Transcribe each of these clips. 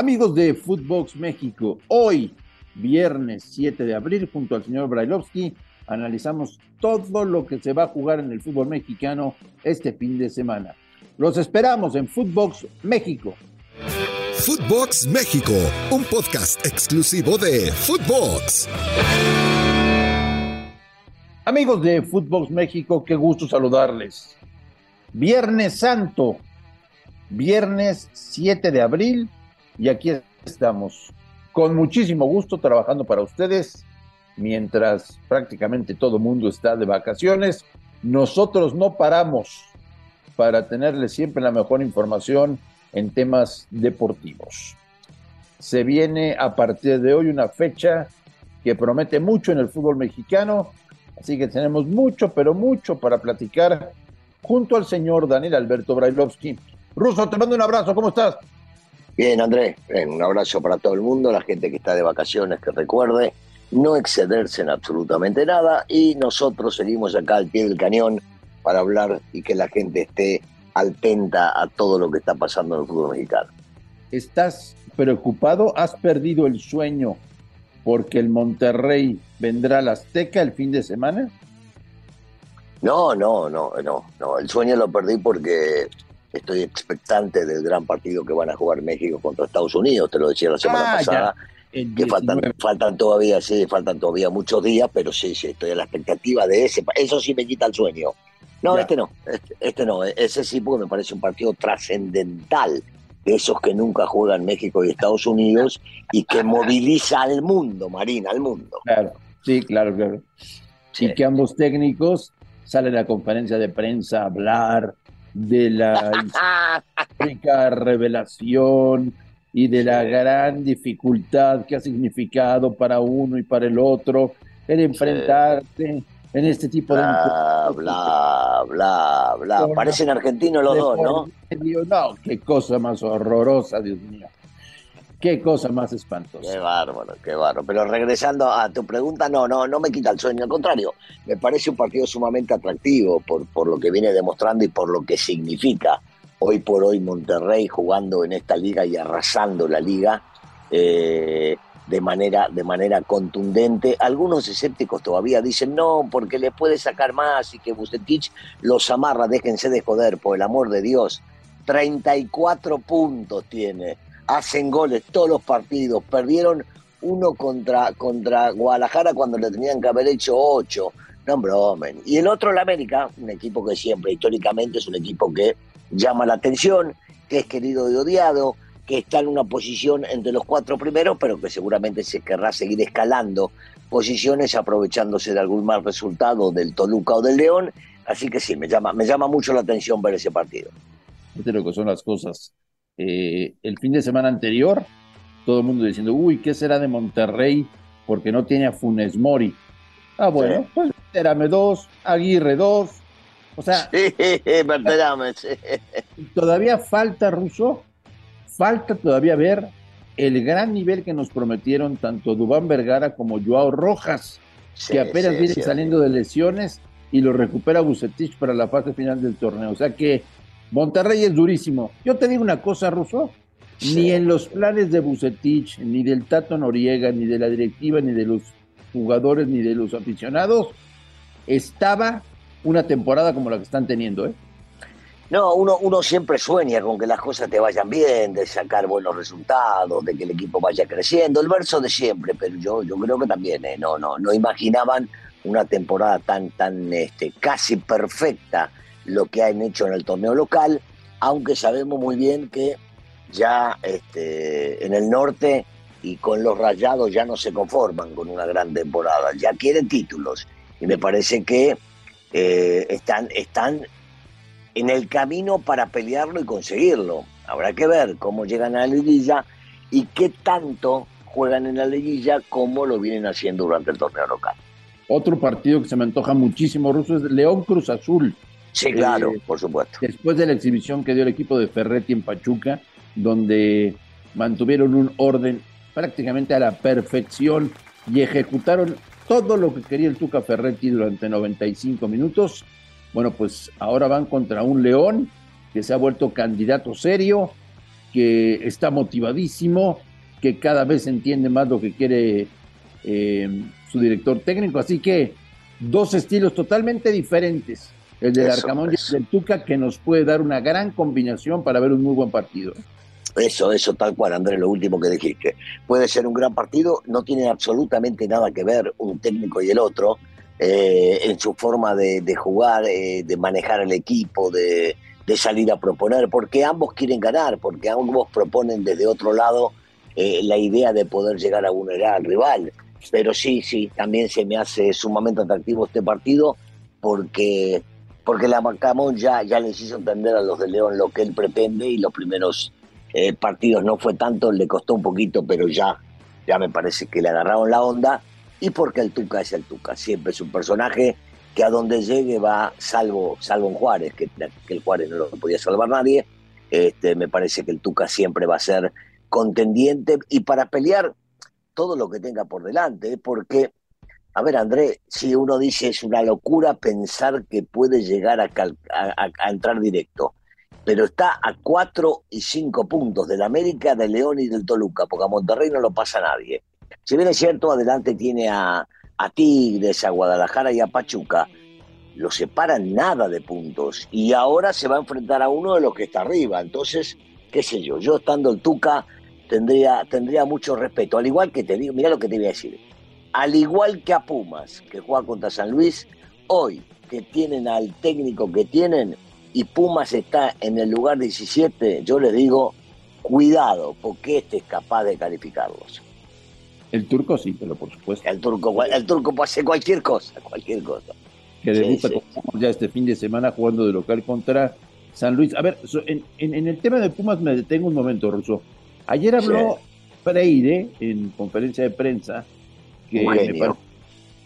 Amigos de Footbox México, hoy, viernes 7 de abril, junto al señor Brailovsky, analizamos todo lo que se va a jugar en el fútbol mexicano este fin de semana. Los esperamos en Footbox México. Footbox México, un podcast exclusivo de Footbox. Amigos de Footbox México, qué gusto saludarles. Viernes Santo, viernes 7 de abril, y aquí estamos con muchísimo gusto trabajando para ustedes mientras prácticamente todo el mundo está de vacaciones. Nosotros no paramos para tenerles siempre la mejor información en temas deportivos. Se viene a partir de hoy una fecha que promete mucho en el fútbol mexicano, así que tenemos mucho, pero mucho para platicar junto al señor Daniel Alberto Brailovsky. Ruso, te mando un abrazo, ¿cómo estás? Bien, Andrés, un abrazo para todo el mundo, la gente que está de vacaciones, que recuerde no excederse en absolutamente nada y nosotros seguimos acá al pie del cañón para hablar y que la gente esté atenta a todo lo que está pasando en el fútbol mexicano. ¿Estás preocupado? ¿Has perdido el sueño porque el Monterrey vendrá a la Azteca el fin de semana? No, no, no, no, no. El sueño lo perdí porque estoy expectante del gran partido que van a jugar México contra Estados Unidos, te lo decía la semana ah, pasada. Que faltan, faltan todavía, sí, faltan todavía muchos días, pero sí, sí, estoy a la expectativa de ese. Eso sí me quita el sueño. No, este no, este, este, no, ese sí porque me parece un partido trascendental de esos que nunca juegan México y Estados Unidos y que moviliza al mundo, Marina, al mundo. Claro, sí, claro, claro. Y que ambos técnicos salen a la conferencia de prensa a hablar de la histórica revelación y de la gran dificultad que ha significado para uno y para el otro el enfrentarse en este tipo de... Bla, bla, bla, bla. Parecen argentinos los dos, ¿no? No, qué cosa más horrorosa, Dios mío. Qué cosa más espantosa. Qué bárbaro, qué bárbaro. Pero regresando a tu pregunta, no, no, no me quita el sueño. Al contrario, me parece un partido sumamente atractivo por, por lo que viene demostrando y por lo que significa hoy por hoy Monterrey jugando en esta liga y arrasando la liga. Eh, de manera, de manera contundente. Algunos escépticos todavía dicen no, porque le puede sacar más y que Bucetich los amarra, déjense de joder, por el amor de Dios. 34 puntos tiene, hacen goles todos los partidos, perdieron uno contra, contra Guadalajara cuando le tenían que haber hecho 8. No bromen. Y el otro, el América, un equipo que siempre históricamente es un equipo que llama la atención, que es querido y odiado, que está en una posición entre los cuatro primeros, pero que seguramente se querrá seguir escalando posiciones aprovechándose de algún mal resultado del Toluca o del León. Así que sí, me llama, me llama mucho la atención ver ese partido. Fíjate lo que son las cosas. Eh, el fin de semana anterior, todo el mundo diciendo, uy, ¿qué será de Monterrey? Porque no tiene a Funes Mori. Ah, bueno, pues espérame dos, Aguirre dos. O sea, sí, todavía falta Russo falta todavía ver el gran nivel que nos prometieron tanto Dubán Vergara como Joao Rojas, que apenas viene saliendo de lesiones y lo recupera Bucetich para la fase final del torneo. O sea que Monterrey es durísimo. Yo te digo una cosa, Russo, ni en los planes de Bucetich, ni del Tato Noriega, ni de la directiva, ni de los jugadores, ni de los aficionados, estaba una temporada como la que están teniendo, ¿eh? No, uno, uno siempre sueña con que las cosas te vayan bien, de sacar buenos resultados, de que el equipo vaya creciendo, el verso de siempre, pero yo, yo creo que también, eh, no, no, no imaginaban una temporada tan, tan este, casi perfecta lo que han hecho en el torneo local, aunque sabemos muy bien que ya este, en el norte y con los rayados ya no se conforman con una gran temporada, ya quieren títulos. Y me parece que eh, están, están en el camino para pelearlo y conseguirlo. Habrá que ver cómo llegan a la liguilla y qué tanto juegan en la liguilla como lo vienen haciendo durante el torneo local. Otro partido que se me antoja muchísimo, Ruso, es León Cruz Azul. Sí, claro, eh, por supuesto. Después de la exhibición que dio el equipo de Ferretti en Pachuca, donde mantuvieron un orden prácticamente a la perfección y ejecutaron todo lo que quería el Tuca Ferretti durante 95 minutos, bueno, pues ahora van contra un León que se ha vuelto candidato serio, que está motivadísimo, que cada vez entiende más lo que quiere eh, su director técnico. Así que dos estilos totalmente diferentes, el del Arcamón y el del Tuca, que nos puede dar una gran combinación para ver un muy buen partido. Eso, eso, tal cual, Andrés, lo último que dijiste. Puede ser un gran partido, no tiene absolutamente nada que ver un técnico y el otro eh, en su forma de, jugar, eh, de manejar el equipo, de, salir a proponer, porque ambos quieren ganar, porque ambos proponen desde otro lado eh, la idea de poder llegar a vulnerar al rival. Pero sí, sí, también se me hace sumamente atractivo este partido porque, porque la Camón ya, ya les hizo entender a los de León lo que él pretende y los primeros eh, partidos no fue tanto, le costó un poquito, pero ya, ya me parece que le agarraron la onda. Y porque el Tuca es el Tuca, siempre es un personaje que a donde llegue va, salvo, salvo en Juárez, que, el Juárez no lo podía salvar nadie, este, me parece que el Tuca siempre va a ser contendiente y para pelear todo lo que tenga por delante, porque, a ver, André, si uno dice es una locura pensar que puede llegar a, a entrar directo pero está a cuatro y cinco puntos del América, del León y del Toluca, porque a Monterrey no lo pasa nadie. Si bien es cierto, adelante tiene a, Tigres, a Guadalajara y a Pachuca, lo separan nada de puntos y ahora se va a enfrentar a uno de los que está arriba. Entonces, qué sé yo, yo estando el Tuca tendría, tendría mucho respeto. Al igual que te digo, mira lo que te voy a decir. Al igual que a Pumas, que juega contra San Luis, hoy que tienen al técnico que tienen, y Pumas está en el lugar 17, yo les digo, cuidado, porque este es capaz de calificarlos. El turco sí, pero por supuesto. El turco, el turco puede hacer cualquier cosa, cualquier cosa. Que debuta ya este fin de semana jugando de local contra San Luis. A ver, en, el tema de Pumas me detengo un momento, Russo. Ayer habló Freire en conferencia de prensa, que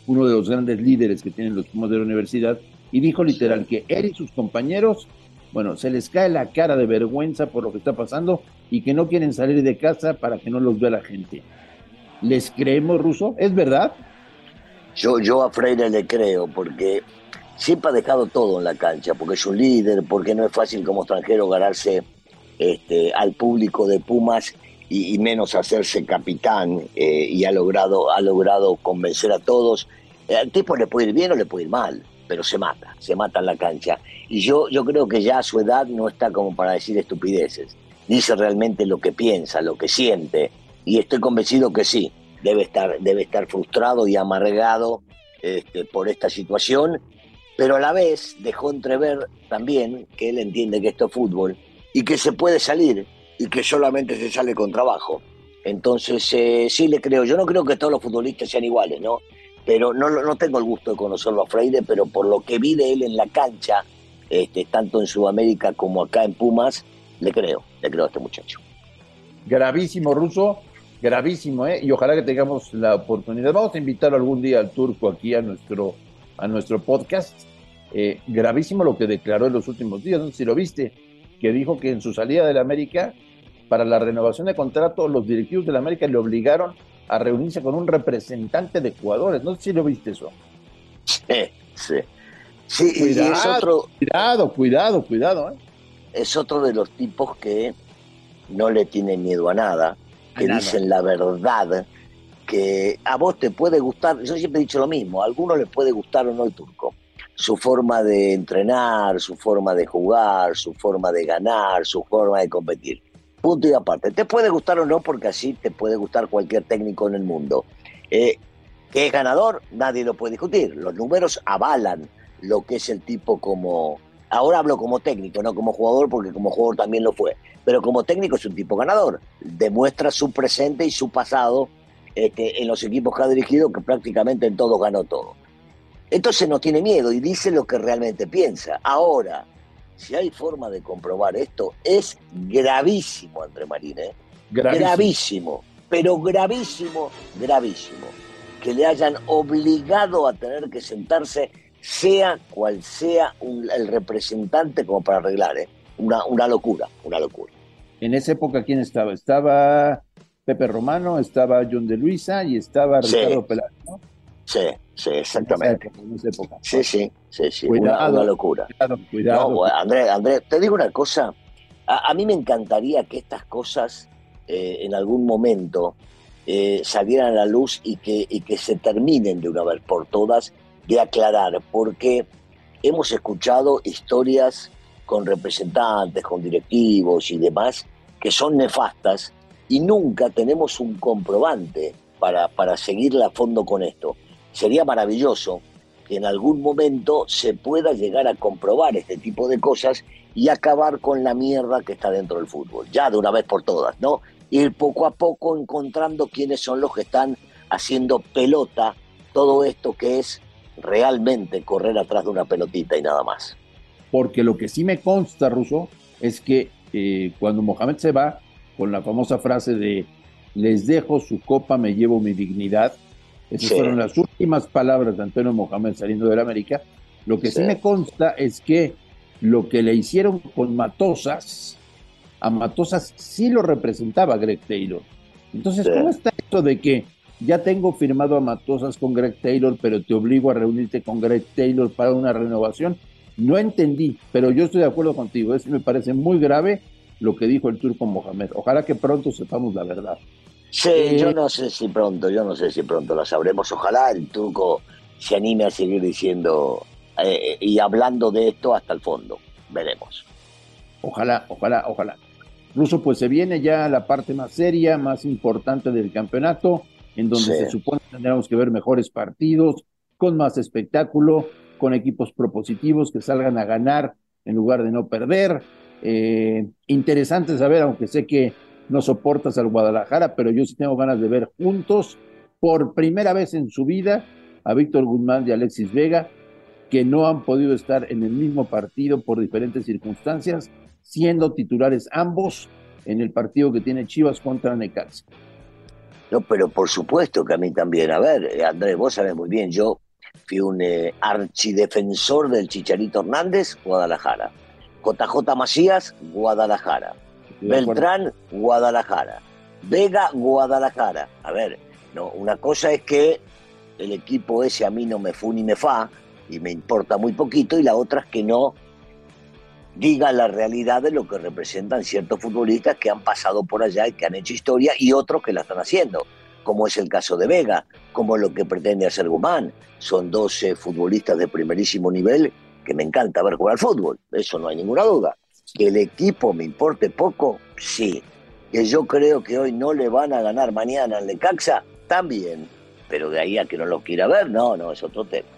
uno de los grandes líderes que tienen los Pumas de la universidad, y dijo literal que él y sus compañeros, bueno, se les cae la cara de vergüenza por lo que está pasando y que no quieren salir de casa para que no los vea la gente. ¿Les creemos, Ruso? ¿Es verdad? Yo, yo a Freire le creo, porque siempre ha dejado todo en la cancha, porque es un líder, porque no es fácil como extranjero ganarse este, al público de Pumas y, menos hacerse capitán, eh, y ha logrado, ha logrado convencer a todos. Al tipo le puede ir bien o le puede ir mal pero se mata, se mata en la cancha. Y yo, yo creo que ya a su edad no está como para decir estupideces. Dice realmente lo que piensa, lo que siente. Y estoy convencido que sí, debe estar, debe estar frustrado y amargado este, por esta situación, pero a la vez dejó entrever también que él entiende que esto es fútbol y que se puede salir y que solamente se sale con trabajo. Entonces, eh, sí le creo. Yo no creo que todos los futbolistas sean iguales, ¿no? pero no, no tengo el gusto de conocerlo a Freire, pero por lo que vi de él en la cancha, este, tanto en Sudamérica como acá en Pumas, le creo, le creo a este muchacho. Gravísimo, Ruso, gravísimo, ¿eh? Y ojalá que tengamos la oportunidad. Vamos a invitarlo algún día al turco aquí a nuestro, a nuestro podcast. Eh, gravísimo lo que declaró en los últimos días, no sé si lo viste, que dijo que en su salida de la América, para la renovación de contrato, los directivos de la América le obligaron a reunirse con un representante de jugadores. No sé si lo viste eso. Sí, sí. Sí, cuidado, es otro. Cuidado, cuidado, cuidado. ¿eh? Es otro de los tipos que no le tienen miedo a nada, que dicen la verdad, que a vos te puede gustar. Yo siempre he dicho lo mismo: a algunos les puede gustar o no el turco. Su forma de entrenar, su forma de jugar, su forma de ganar, su forma de competir Punto y aparte. Te puede gustar o no, porque así te puede gustar cualquier técnico en el mundo. Eh, que es ganador, nadie lo puede discutir. Los números avalan lo que es el tipo como... Ahora hablo como técnico, no como jugador, porque como jugador también lo fue. Pero como técnico es un tipo ganador. Demuestra su presente y su pasado este, en los equipos que ha dirigido, que prácticamente en todos ganó todo. Entonces no tiene miedo y dice lo que realmente piensa. Ahora, si hay forma de comprobar esto, es gravísimo, André Marín, ¿eh? gravísimo. pero gravísimo, gravísimo, que le hayan obligado a tener que sentarse, sea cual sea el representante como para arreglar, ¿eh? una, una locura, una locura. En esa época, ¿quién estaba? Estaba Pepe Romano, estaba John de Luisa y estaba Ricardo Peláez, ¿no? Sí, sí, exactamente. Sí, sí, sí, sí. Cuidado, una, locura. Cuidado, cuidado. No, Andrés, André, te digo una cosa. A, mí me encantaría que estas cosas eh, en algún momento eh, salieran a la luz y que, y que se terminen de una vez por todas de aclarar, porque hemos escuchado historias con representantes, con directivos y demás que son nefastas y nunca tenemos un comprobante para, para seguirla a fondo con esto. Sería maravilloso que en algún momento se pueda llegar a comprobar este tipo de cosas y acabar con la mierda que está dentro del fútbol, ya de una vez por todas, ¿no? Ir poco a poco encontrando quiénes son los que están haciendo pelota todo esto que es realmente correr atrás de una pelotita y nada más. Porque lo que sí me consta, Ruso, es que eh, cuando Mohamed se va, con la famosa frase de les dejo su copa, me llevo mi dignidad, esas fueron las últimas palabras de Antonio Mohamed saliendo de la América. Lo que sí. me consta es que lo que le hicieron con Matosas, a Matosas sí lo representaba Greg Taylor. Entonces, ¿cómo está esto de que ya tengo firmado a Matosas con Greg Taylor, pero te obligo a reunirte con Greg Taylor para una renovación? No entendí, pero yo estoy de acuerdo contigo. Eso me parece muy grave lo que dijo el turco Mohamed. Ojalá que pronto sepamos la verdad. Sí, eh, yo no sé si pronto, yo no sé si pronto la sabremos. Ojalá el turco se anime a seguir diciendo eh, y hablando de esto hasta el fondo. Veremos. Ojalá, ojalá, ojalá. Incluso pues se viene ya la parte más seria, más importante del campeonato, en donde se supone que tendremos que ver mejores partidos, con más espectáculo, con equipos propositivos que salgan a ganar en lugar de no perder. Eh, interesante saber, aunque sé que no soportas al Guadalajara, pero yo sí tengo ganas de ver juntos, por primera vez en su vida, a Víctor Guzmán y Alexis Vega, que no han podido estar en el mismo partido por diferentes circunstancias, siendo titulares ambos en el partido que tiene Chivas contra Necaxa. No, pero por supuesto que a mí también. A ver, Andrés, vos sabés muy bien, yo fui un eh, archidefensor del Chicharito Hernández, Guadalajara. JJ Macías, Guadalajara. Beltrán, Guadalajara. Vega, Guadalajara. A ver, no, una cosa es que el equipo ese a mí no me fu ni me fa y me importa muy poquito y la otra es que no diga la realidad de lo que representan ciertos futbolistas que han pasado por allá y que han hecho historia y otros que la están haciendo, como es el caso de Vega, como lo que pretende hacer Guzmán. Son 12 futbolistas de primerísimo nivel que me encanta ver jugar al fútbol, eso no hay ninguna duda. Que el equipo me importe poco, sí. Que yo creo que hoy no le van a ganar mañana al Lecaxa, también. Pero de ahí a que no lo quiera ver, no, no, es otro tema.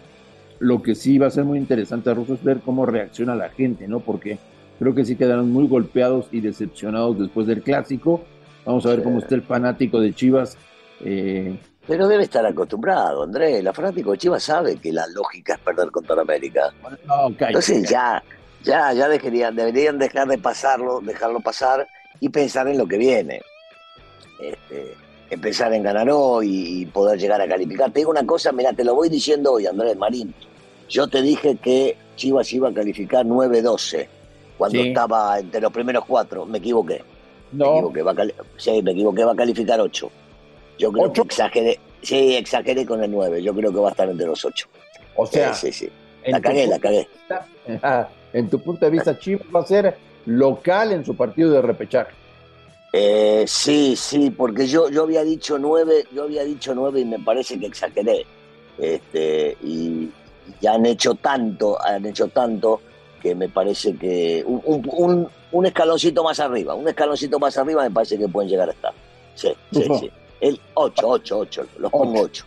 Lo que sí va a ser muy interesante, Russo, es ver cómo reacciona la gente, ¿no? Porque creo que sí quedaron muy golpeados y decepcionados después del clásico. Vamos a ver cómo está el fanático de Chivas. Eh, pero debe estar acostumbrado, Andrés. El fanático de Chivas sabe que la lógica es perder contra América. No, Entonces ya, ya, ya deberían, deberían dejar de pasarlo, dejarlo pasar y pensar en lo que viene. Este, empezar en ganar hoy y poder llegar a calificar. Te digo una cosa, mira, te lo voy diciendo hoy, Andrés Marín. Yo te dije que Chivas iba a calificar 9-12 cuando estaba entre los primeros cuatro. Me equivoqué. No. Me equivoqué, va sí, me equivoqué, va a calificar 8. Yo creo que exageré, sí, exageré con el 9. Yo creo que va a estar entre los 8. O sea, sí, sí. La cagué, la cagué. en tu punto de vista, Chivas va a ser local en su partido de repechaje. Eh, sí, sí, porque yo, yo había dicho 9, yo había dicho 9 y me parece que exageré. Este, y ya han hecho tanto, han hecho tanto que me parece que un, un, escaloncito más arriba, un escaloncito más arriba me parece que pueden llegar a estar. Sí, sí, sí. El 8, 8, 8, los pongo 8.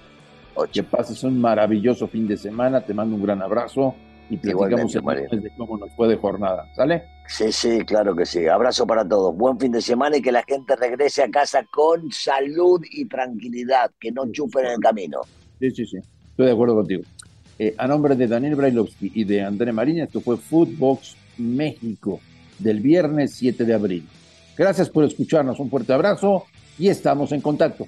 Que pases un maravilloso fin de semana, te mando un gran abrazo y platicamos el de cómo nos fue de jornada, ¿sale? Sí, sí, claro que sí. Abrazo para todos. Buen fin de semana y que la gente regrese a casa con salud y tranquilidad, que no chupen en el camino. Sí, sí, sí. Estoy de acuerdo contigo. Eh, a nombre de Daniel Brailovsky y de André Marina, esto fue Footbox México del viernes 7 de abril. Gracias por escucharnos. Un fuerte abrazo y estamos en contacto.